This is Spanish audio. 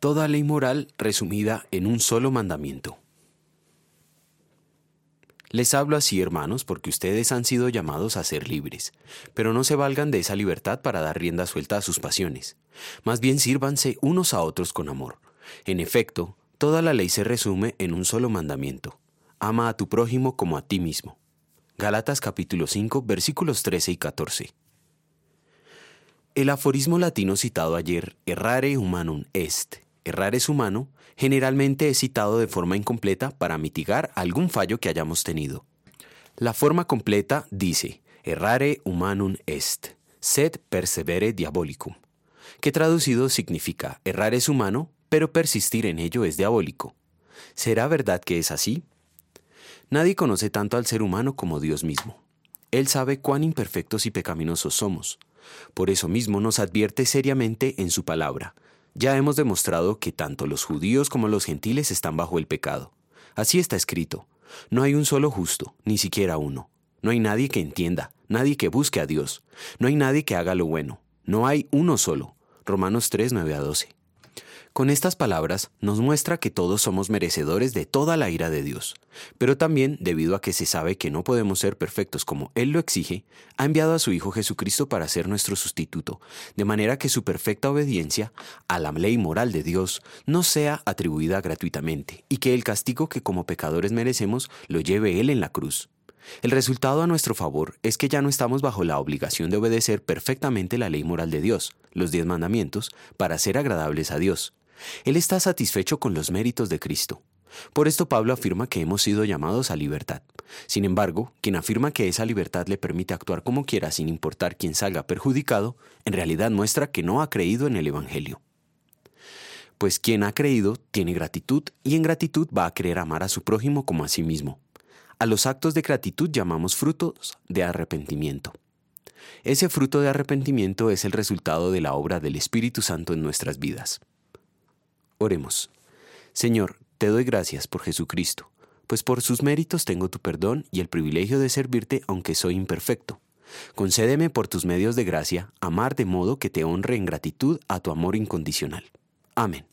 Toda ley moral resumida en un solo mandamiento. Les hablo así, hermanos, porque ustedes han sido llamados a ser libres, pero no se valgan de esa libertad para dar rienda suelta a sus pasiones. Más bien sírvanse unos a otros con amor. En efecto, toda la ley se resume en un solo mandamiento. Ama a tu prójimo como a ti mismo. Galatas capítulo 5 versículos 13 y 14. El aforismo latino citado ayer, errare humanum est, errar es humano, generalmente es citado de forma incompleta para mitigar algún fallo que hayamos tenido. La forma completa dice, errare humanum est, sed persevere diabolicum, que traducido significa, errar es humano, pero persistir en ello es diabólico. ¿Será verdad que es así? Nadie conoce tanto al ser humano como Dios mismo. Él sabe cuán imperfectos y pecaminosos somos. Por eso mismo nos advierte seriamente en su palabra. Ya hemos demostrado que tanto los judíos como los gentiles están bajo el pecado. Así está escrito. No hay un solo justo, ni siquiera uno. No hay nadie que entienda, nadie que busque a Dios. No hay nadie que haga lo bueno. No hay uno solo. Romanos 3, 9 a 12. Con estas palabras nos muestra que todos somos merecedores de toda la ira de Dios, pero también, debido a que se sabe que no podemos ser perfectos como Él lo exige, ha enviado a su Hijo Jesucristo para ser nuestro sustituto, de manera que su perfecta obediencia a la ley moral de Dios no sea atribuida gratuitamente, y que el castigo que como pecadores merecemos lo lleve Él en la cruz. El resultado a nuestro favor es que ya no estamos bajo la obligación de obedecer perfectamente la ley moral de Dios, los diez mandamientos, para ser agradables a Dios. Él está satisfecho con los méritos de Cristo. Por esto Pablo afirma que hemos sido llamados a libertad. Sin embargo, quien afirma que esa libertad le permite actuar como quiera sin importar quién salga perjudicado, en realidad muestra que no ha creído en el Evangelio. Pues quien ha creído tiene gratitud y en gratitud va a querer amar a su prójimo como a sí mismo. A los actos de gratitud llamamos frutos de arrepentimiento. Ese fruto de arrepentimiento es el resultado de la obra del Espíritu Santo en nuestras vidas. Oremos. Señor, te doy gracias por Jesucristo, pues por sus méritos tengo tu perdón y el privilegio de servirte aunque soy imperfecto. Concédeme por tus medios de gracia amar de modo que te honre en gratitud a tu amor incondicional. Amén.